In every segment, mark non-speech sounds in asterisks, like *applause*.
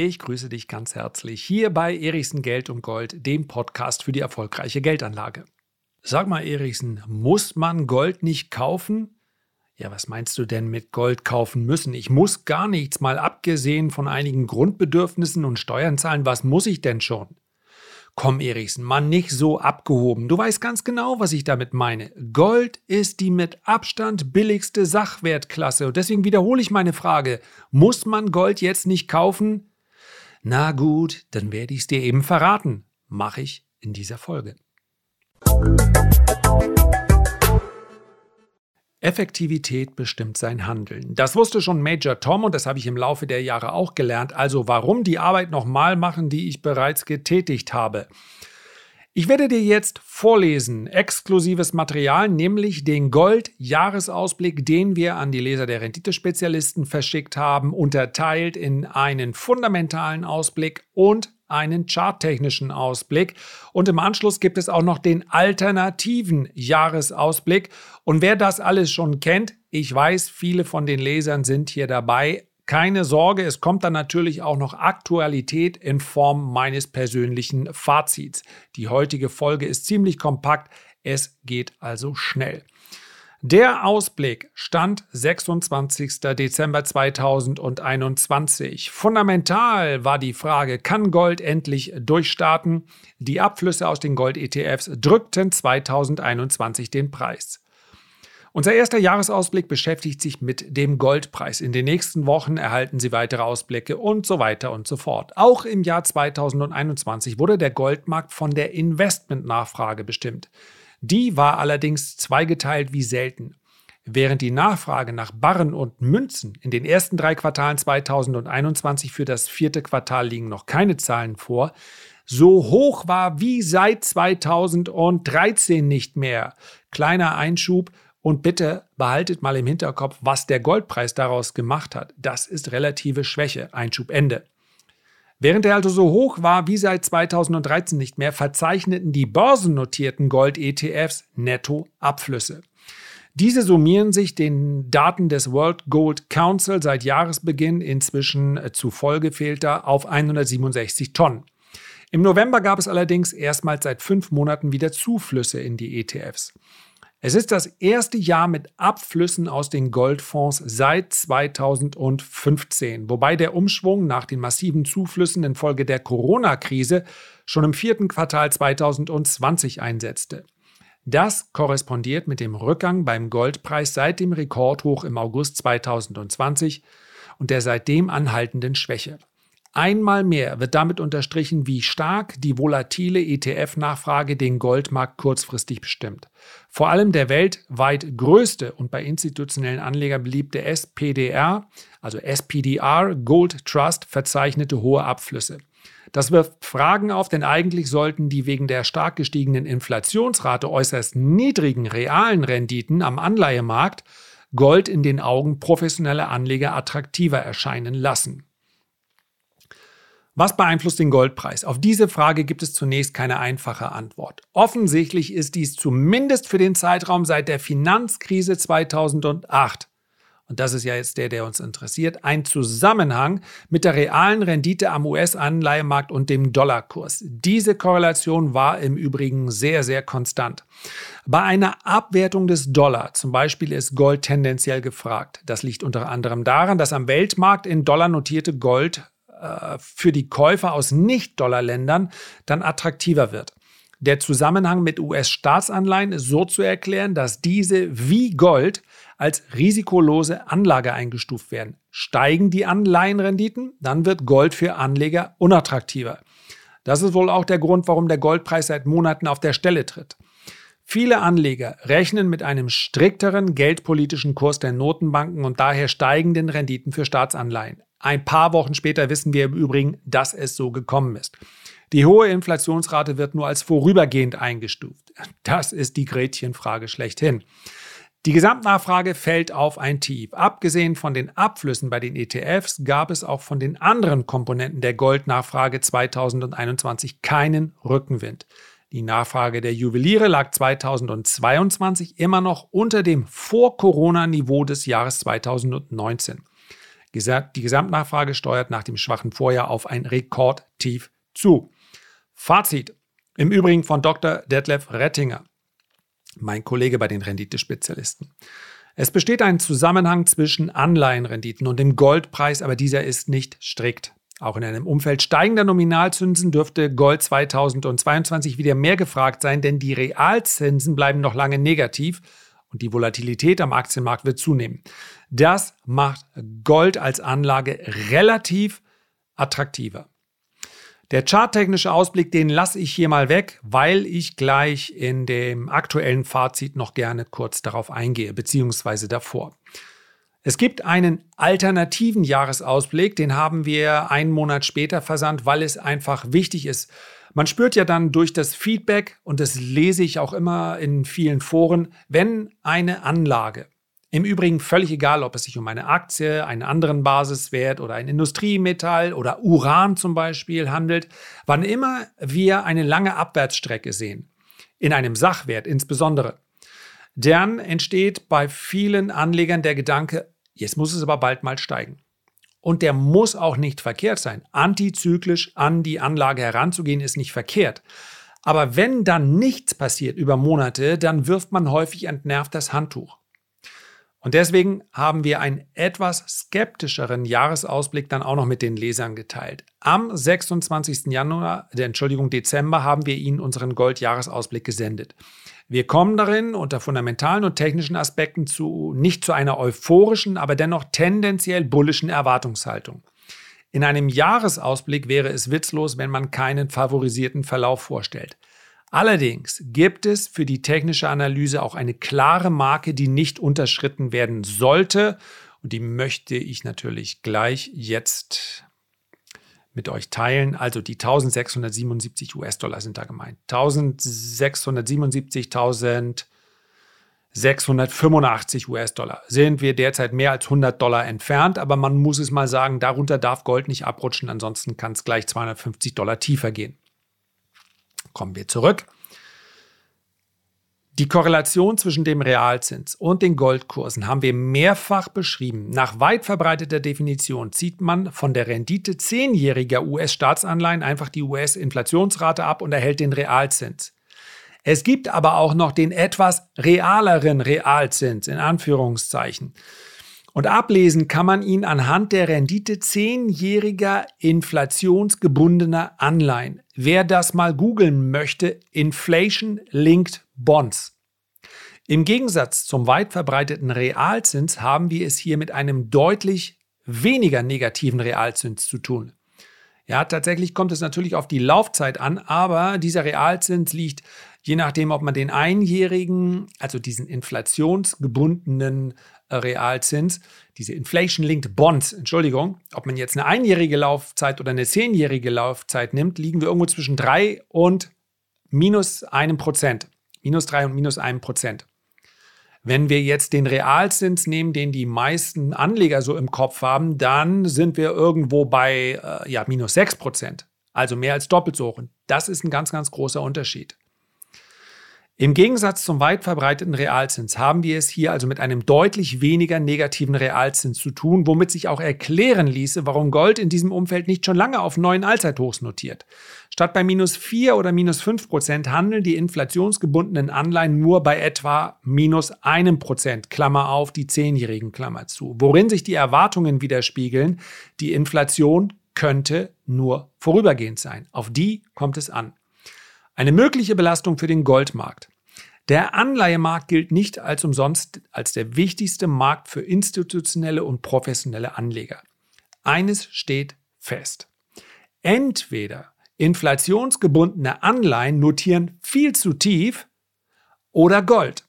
Ich grüße dich ganz herzlich hier bei Erichsen Geld und Gold, dem Podcast für die erfolgreiche Geldanlage. Sag mal, Erichsen, muss man Gold nicht kaufen? Ja, was meinst du denn mit Gold kaufen müssen? Ich muss gar nichts, mal abgesehen von einigen Grundbedürfnissen und Steuern zahlen. Was muss ich denn schon? Komm, Erichsen, Mann, nicht so abgehoben. Du weißt ganz genau, was ich damit meine. Gold ist die mit Abstand billigste Sachwertklasse. Und deswegen wiederhole ich meine Frage. Muss man Gold jetzt nicht kaufen? Na gut, dann werde ich es dir eben verraten. Mache ich in dieser Folge. Effektivität bestimmt sein Handeln. Das wusste schon Major Tom und das habe ich im Laufe der Jahre auch gelernt. Also warum die Arbeit nochmal machen, die ich bereits getätigt habe. Ich werde dir jetzt vorlesen, exklusives Material, nämlich den Gold-Jahresausblick, den wir an die Leser der Renditespezialisten verschickt haben, unterteilt in einen fundamentalen Ausblick und einen charttechnischen Ausblick. Und im Anschluss gibt es auch noch den alternativen Jahresausblick. Und wer das alles schon kennt, ich weiß, viele von den Lesern sind hier dabei. Keine Sorge, es kommt dann natürlich auch noch Aktualität in Form meines persönlichen Fazits. Die heutige Folge ist ziemlich kompakt, es geht also schnell. Der Ausblick stand 26. Dezember 2021. Fundamental war die Frage, kann Gold endlich durchstarten? Die Abflüsse aus den Gold-ETFs drückten 2021 den Preis. Unser erster Jahresausblick beschäftigt sich mit dem Goldpreis. In den nächsten Wochen erhalten Sie weitere Ausblicke und so weiter und so fort. Auch im Jahr 2021 wurde der Goldmarkt von der Investmentnachfrage bestimmt. Die war allerdings zweigeteilt wie selten. Während die Nachfrage nach Barren und Münzen in den ersten drei Quartalen 2021 für das vierte Quartal liegen noch keine Zahlen vor, so hoch war wie seit 2013 nicht mehr. Kleiner Einschub und bitte behaltet mal im Hinterkopf, was der Goldpreis daraus gemacht hat. Das ist relative Schwäche. Einschub Ende. Während er also so hoch war wie seit 2013 nicht mehr, verzeichneten die börsennotierten Gold-ETFs Netto-Abflüsse. Diese summieren sich den Daten des World Gold Council seit Jahresbeginn inzwischen äh, zufolge fehlter auf 167 Tonnen. Im November gab es allerdings erstmals seit fünf Monaten wieder Zuflüsse in die ETFs. Es ist das erste Jahr mit Abflüssen aus den Goldfonds seit 2015, wobei der Umschwung nach den massiven Zuflüssen infolge der Corona-Krise schon im vierten Quartal 2020 einsetzte. Das korrespondiert mit dem Rückgang beim Goldpreis seit dem Rekordhoch im August 2020 und der seitdem anhaltenden Schwäche. Einmal mehr wird damit unterstrichen, wie stark die volatile ETF-Nachfrage den Goldmarkt kurzfristig bestimmt. Vor allem der weltweit größte und bei institutionellen Anlegern beliebte SPDR, also SPDR Gold Trust, verzeichnete hohe Abflüsse. Das wirft Fragen auf, denn eigentlich sollten die wegen der stark gestiegenen Inflationsrate äußerst niedrigen realen Renditen am Anleihemarkt Gold in den Augen professioneller Anleger attraktiver erscheinen lassen. Was beeinflusst den Goldpreis? Auf diese Frage gibt es zunächst keine einfache Antwort. Offensichtlich ist dies zumindest für den Zeitraum seit der Finanzkrise 2008 und das ist ja jetzt der, der uns interessiert, ein Zusammenhang mit der realen Rendite am US-Anleihemarkt und dem Dollarkurs. Diese Korrelation war im Übrigen sehr, sehr konstant. Bei einer Abwertung des Dollar zum Beispiel ist Gold tendenziell gefragt. Das liegt unter anderem daran, dass am Weltmarkt in Dollar notierte Gold für die Käufer aus Nicht-Dollar-Ländern dann attraktiver wird. Der Zusammenhang mit US-Staatsanleihen ist so zu erklären, dass diese wie Gold als risikolose Anlage eingestuft werden. Steigen die Anleihenrenditen, dann wird Gold für Anleger unattraktiver. Das ist wohl auch der Grund, warum der Goldpreis seit Monaten auf der Stelle tritt. Viele Anleger rechnen mit einem strikteren geldpolitischen Kurs der Notenbanken und daher steigenden Renditen für Staatsanleihen. Ein paar Wochen später wissen wir im Übrigen, dass es so gekommen ist. Die hohe Inflationsrate wird nur als vorübergehend eingestuft. Das ist die Gretchenfrage schlechthin. Die Gesamtnachfrage fällt auf ein Tief. Abgesehen von den Abflüssen bei den ETFs gab es auch von den anderen Komponenten der Goldnachfrage 2021 keinen Rückenwind. Die Nachfrage der Juweliere lag 2022 immer noch unter dem Vor-Corona-Niveau des Jahres 2019. Die Gesamtnachfrage steuert nach dem schwachen Vorjahr auf ein Rekordtief zu. Fazit. Im Übrigen von Dr. Detlef Rettinger, mein Kollege bei den Renditespezialisten. Es besteht ein Zusammenhang zwischen Anleihenrenditen und dem Goldpreis, aber dieser ist nicht strikt. Auch in einem Umfeld steigender Nominalzinsen dürfte Gold 2022 wieder mehr gefragt sein, denn die Realzinsen bleiben noch lange negativ und die Volatilität am Aktienmarkt wird zunehmen. Das macht Gold als Anlage relativ attraktiver. Der charttechnische Ausblick, den lasse ich hier mal weg, weil ich gleich in dem aktuellen Fazit noch gerne kurz darauf eingehe, beziehungsweise davor. Es gibt einen alternativen Jahresausblick, den haben wir einen Monat später versandt, weil es einfach wichtig ist. Man spürt ja dann durch das Feedback, und das lese ich auch immer in vielen Foren, wenn eine Anlage im Übrigen völlig egal, ob es sich um eine Aktie, einen anderen Basiswert oder ein Industriemetall oder Uran zum Beispiel handelt. Wann immer wir eine lange Abwärtsstrecke sehen, in einem Sachwert insbesondere, dann entsteht bei vielen Anlegern der Gedanke, jetzt muss es aber bald mal steigen. Und der muss auch nicht verkehrt sein. Antizyklisch an die Anlage heranzugehen ist nicht verkehrt. Aber wenn dann nichts passiert über Monate, dann wirft man häufig entnervt das Handtuch. Und deswegen haben wir einen etwas skeptischeren Jahresausblick dann auch noch mit den Lesern geteilt. Am 26. Januar, der Entschuldigung, Dezember haben wir Ihnen unseren Gold-Jahresausblick gesendet. Wir kommen darin unter fundamentalen und technischen Aspekten zu nicht zu einer euphorischen, aber dennoch tendenziell bullischen Erwartungshaltung. In einem Jahresausblick wäre es witzlos, wenn man keinen favorisierten Verlauf vorstellt. Allerdings gibt es für die technische Analyse auch eine klare Marke, die nicht unterschritten werden sollte. Und die möchte ich natürlich gleich jetzt mit euch teilen. Also die 1677 US-Dollar sind da gemeint. 1677, 1685 US-Dollar. Sind wir derzeit mehr als 100 Dollar entfernt, aber man muss es mal sagen, darunter darf Gold nicht abrutschen, ansonsten kann es gleich 250 Dollar tiefer gehen. Kommen wir zurück. Die Korrelation zwischen dem Realzins und den Goldkursen haben wir mehrfach beschrieben. Nach weit verbreiteter Definition zieht man von der Rendite zehnjähriger US-Staatsanleihen einfach die US-Inflationsrate ab und erhält den Realzins. Es gibt aber auch noch den etwas realeren Realzins in Anführungszeichen. Und ablesen kann man ihn anhand der Rendite zehnjähriger inflationsgebundener Anleihen. Wer das mal googeln möchte, Inflation Linked Bonds. Im Gegensatz zum weit verbreiteten Realzins haben wir es hier mit einem deutlich weniger negativen Realzins zu tun. Ja, tatsächlich kommt es natürlich auf die Laufzeit an, aber dieser Realzins liegt, je nachdem, ob man den einjährigen, also diesen inflationsgebundenen Realzins, diese Inflation-Linked Bonds, Entschuldigung, ob man jetzt eine einjährige Laufzeit oder eine zehnjährige Laufzeit nimmt, liegen wir irgendwo zwischen 3 und minus einem Prozent. Minus 3 und minus einem Prozent. Wenn wir jetzt den Realzins nehmen, den die meisten Anleger so im Kopf haben, dann sind wir irgendwo bei äh, ja, minus 6 Prozent. Also mehr als doppelt so hoch. Und das ist ein ganz, ganz großer Unterschied. Im Gegensatz zum weit verbreiteten Realzins haben wir es hier also mit einem deutlich weniger negativen Realzins zu tun, womit sich auch erklären ließe, warum Gold in diesem Umfeld nicht schon lange auf neuen Allzeithochs notiert. Statt bei minus 4 oder minus 5 Prozent handeln die inflationsgebundenen Anleihen nur bei etwa minus einem Prozent, Klammer auf, die zehnjährigen Klammer zu, worin sich die Erwartungen widerspiegeln, die Inflation könnte nur vorübergehend sein. Auf die kommt es an. Eine mögliche Belastung für den Goldmarkt. Der Anleihemarkt gilt nicht als umsonst als der wichtigste Markt für institutionelle und professionelle Anleger. Eines steht fest. Entweder inflationsgebundene Anleihen notieren viel zu tief oder Gold.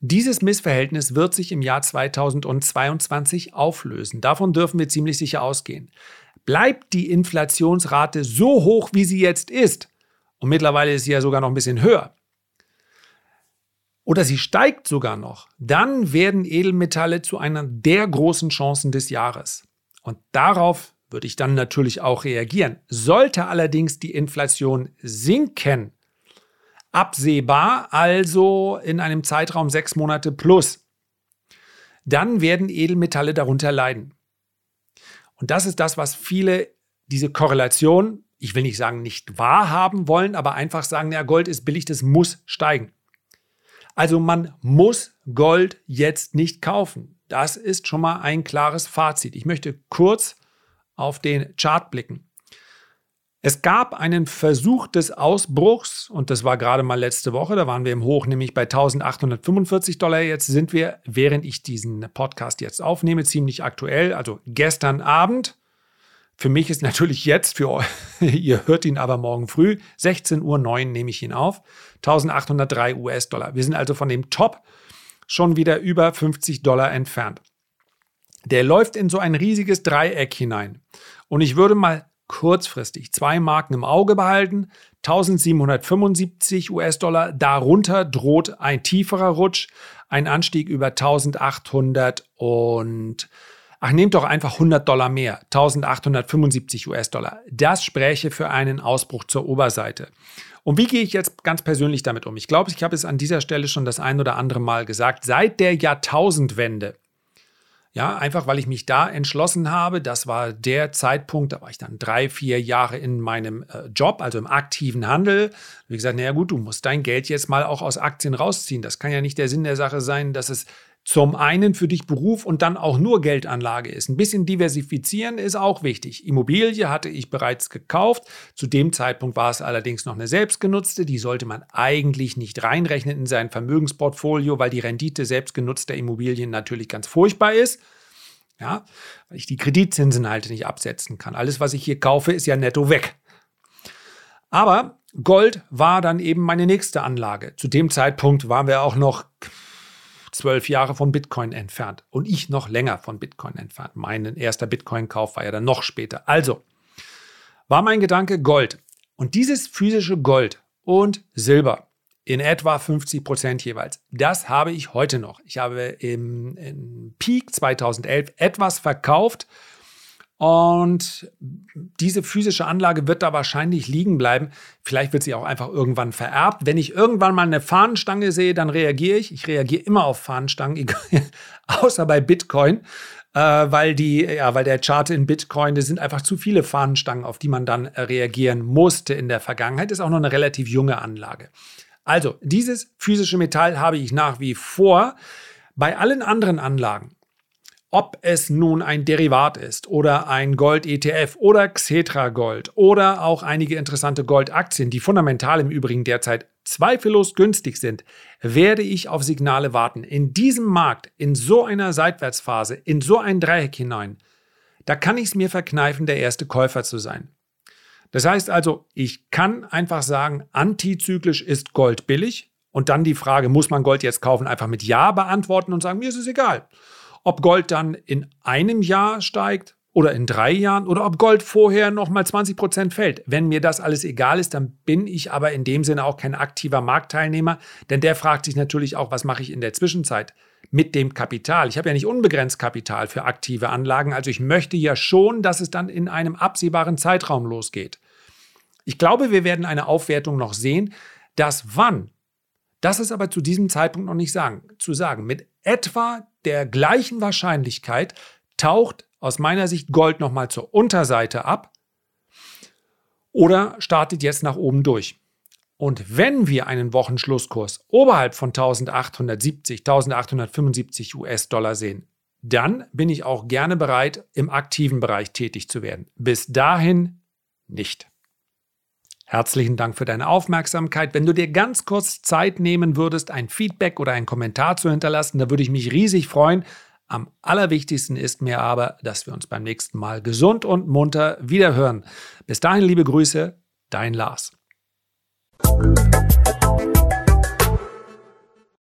Dieses Missverhältnis wird sich im Jahr 2022 auflösen. Davon dürfen wir ziemlich sicher ausgehen. Bleibt die Inflationsrate so hoch, wie sie jetzt ist, und mittlerweile ist sie ja sogar noch ein bisschen höher. Oder sie steigt sogar noch. Dann werden Edelmetalle zu einer der großen Chancen des Jahres. Und darauf würde ich dann natürlich auch reagieren. Sollte allerdings die Inflation sinken, absehbar, also in einem Zeitraum sechs Monate plus, dann werden Edelmetalle darunter leiden. Und das ist das, was viele diese Korrelation, ich will nicht sagen, nicht wahrhaben wollen, aber einfach sagen, ja, Gold ist billig, das muss steigen. Also man muss Gold jetzt nicht kaufen. Das ist schon mal ein klares Fazit. Ich möchte kurz auf den Chart blicken. Es gab einen Versuch des Ausbruchs und das war gerade mal letzte Woche, da waren wir im Hoch, nämlich bei 1845 Dollar. Jetzt sind wir, während ich diesen Podcast jetzt aufnehme, ziemlich aktuell, also gestern Abend. Für mich ist natürlich jetzt, für euch, *laughs* ihr hört ihn aber morgen früh, 16.09 Uhr nehme ich ihn auf, 1803 US-Dollar. Wir sind also von dem Top schon wieder über 50 Dollar entfernt. Der läuft in so ein riesiges Dreieck hinein. Und ich würde mal kurzfristig zwei Marken im Auge behalten. 1775 US-Dollar. Darunter droht ein tieferer Rutsch, ein Anstieg über 1800 und ach, nehmt doch einfach 100 Dollar mehr. 1875 US-Dollar. Das spräche für einen Ausbruch zur Oberseite. Und wie gehe ich jetzt ganz persönlich damit um? Ich glaube, ich habe es an dieser Stelle schon das ein oder andere Mal gesagt. Seit der Jahrtausendwende ja, einfach weil ich mich da entschlossen habe. Das war der Zeitpunkt, da war ich dann drei, vier Jahre in meinem äh, Job, also im aktiven Handel. Wie gesagt, naja gut, du musst dein Geld jetzt mal auch aus Aktien rausziehen. Das kann ja nicht der Sinn der Sache sein, dass es zum einen für dich Beruf und dann auch nur Geldanlage ist. Ein bisschen diversifizieren ist auch wichtig. Immobilie hatte ich bereits gekauft. Zu dem Zeitpunkt war es allerdings noch eine selbstgenutzte. Die sollte man eigentlich nicht reinrechnen in sein Vermögensportfolio, weil die Rendite selbstgenutzter Immobilien natürlich ganz furchtbar ist. Ja, weil ich die Kreditzinsen halt nicht absetzen kann. Alles, was ich hier kaufe, ist ja netto weg. Aber Gold war dann eben meine nächste Anlage. Zu dem Zeitpunkt waren wir auch noch zwölf Jahre von Bitcoin entfernt und ich noch länger von Bitcoin entfernt. Mein erster Bitcoin-Kauf war ja dann noch später. Also war mein Gedanke Gold. Und dieses physische Gold und Silber in etwa 50 Prozent jeweils, das habe ich heute noch. Ich habe im, im Peak 2011 etwas verkauft und diese physische Anlage wird da wahrscheinlich liegen bleiben. Vielleicht wird sie auch einfach irgendwann vererbt. Wenn ich irgendwann mal eine Fahnenstange sehe, dann reagiere ich. Ich reagiere immer auf Fahnenstangen, *laughs* außer bei Bitcoin, äh, weil die, ja, weil der Chart in Bitcoin, das sind einfach zu viele Fahnenstangen, auf die man dann reagieren musste in der Vergangenheit. Das ist auch noch eine relativ junge Anlage. Also, dieses physische Metall habe ich nach wie vor. Bei allen anderen Anlagen ob es nun ein Derivat ist oder ein Gold-ETF oder Xetra Gold oder auch einige interessante Goldaktien, die fundamental im Übrigen derzeit zweifellos günstig sind, werde ich auf Signale warten. In diesem Markt, in so einer Seitwärtsphase, in so ein Dreieck hinein, da kann ich es mir verkneifen, der erste Käufer zu sein. Das heißt also, ich kann einfach sagen, antizyklisch ist Gold billig und dann die Frage, muss man Gold jetzt kaufen, einfach mit Ja beantworten und sagen, mir ist es egal ob Gold dann in einem Jahr steigt oder in drei Jahren oder ob Gold vorher nochmal 20 Prozent fällt. Wenn mir das alles egal ist, dann bin ich aber in dem Sinne auch kein aktiver Marktteilnehmer, denn der fragt sich natürlich auch, was mache ich in der Zwischenzeit mit dem Kapital. Ich habe ja nicht unbegrenzt Kapital für aktive Anlagen, also ich möchte ja schon, dass es dann in einem absehbaren Zeitraum losgeht. Ich glaube, wir werden eine Aufwertung noch sehen. Das wann, das ist aber zu diesem Zeitpunkt noch nicht sagen, zu sagen. Mit etwa der gleichen Wahrscheinlichkeit taucht aus meiner Sicht Gold nochmal zur Unterseite ab oder startet jetzt nach oben durch. Und wenn wir einen Wochenschlusskurs oberhalb von 1870, 1875 US-Dollar sehen, dann bin ich auch gerne bereit, im aktiven Bereich tätig zu werden. Bis dahin nicht. Herzlichen Dank für deine Aufmerksamkeit. Wenn du dir ganz kurz Zeit nehmen würdest, ein Feedback oder einen Kommentar zu hinterlassen, da würde ich mich riesig freuen. Am allerwichtigsten ist mir aber, dass wir uns beim nächsten Mal gesund und munter wiederhören. Bis dahin liebe Grüße, dein Lars.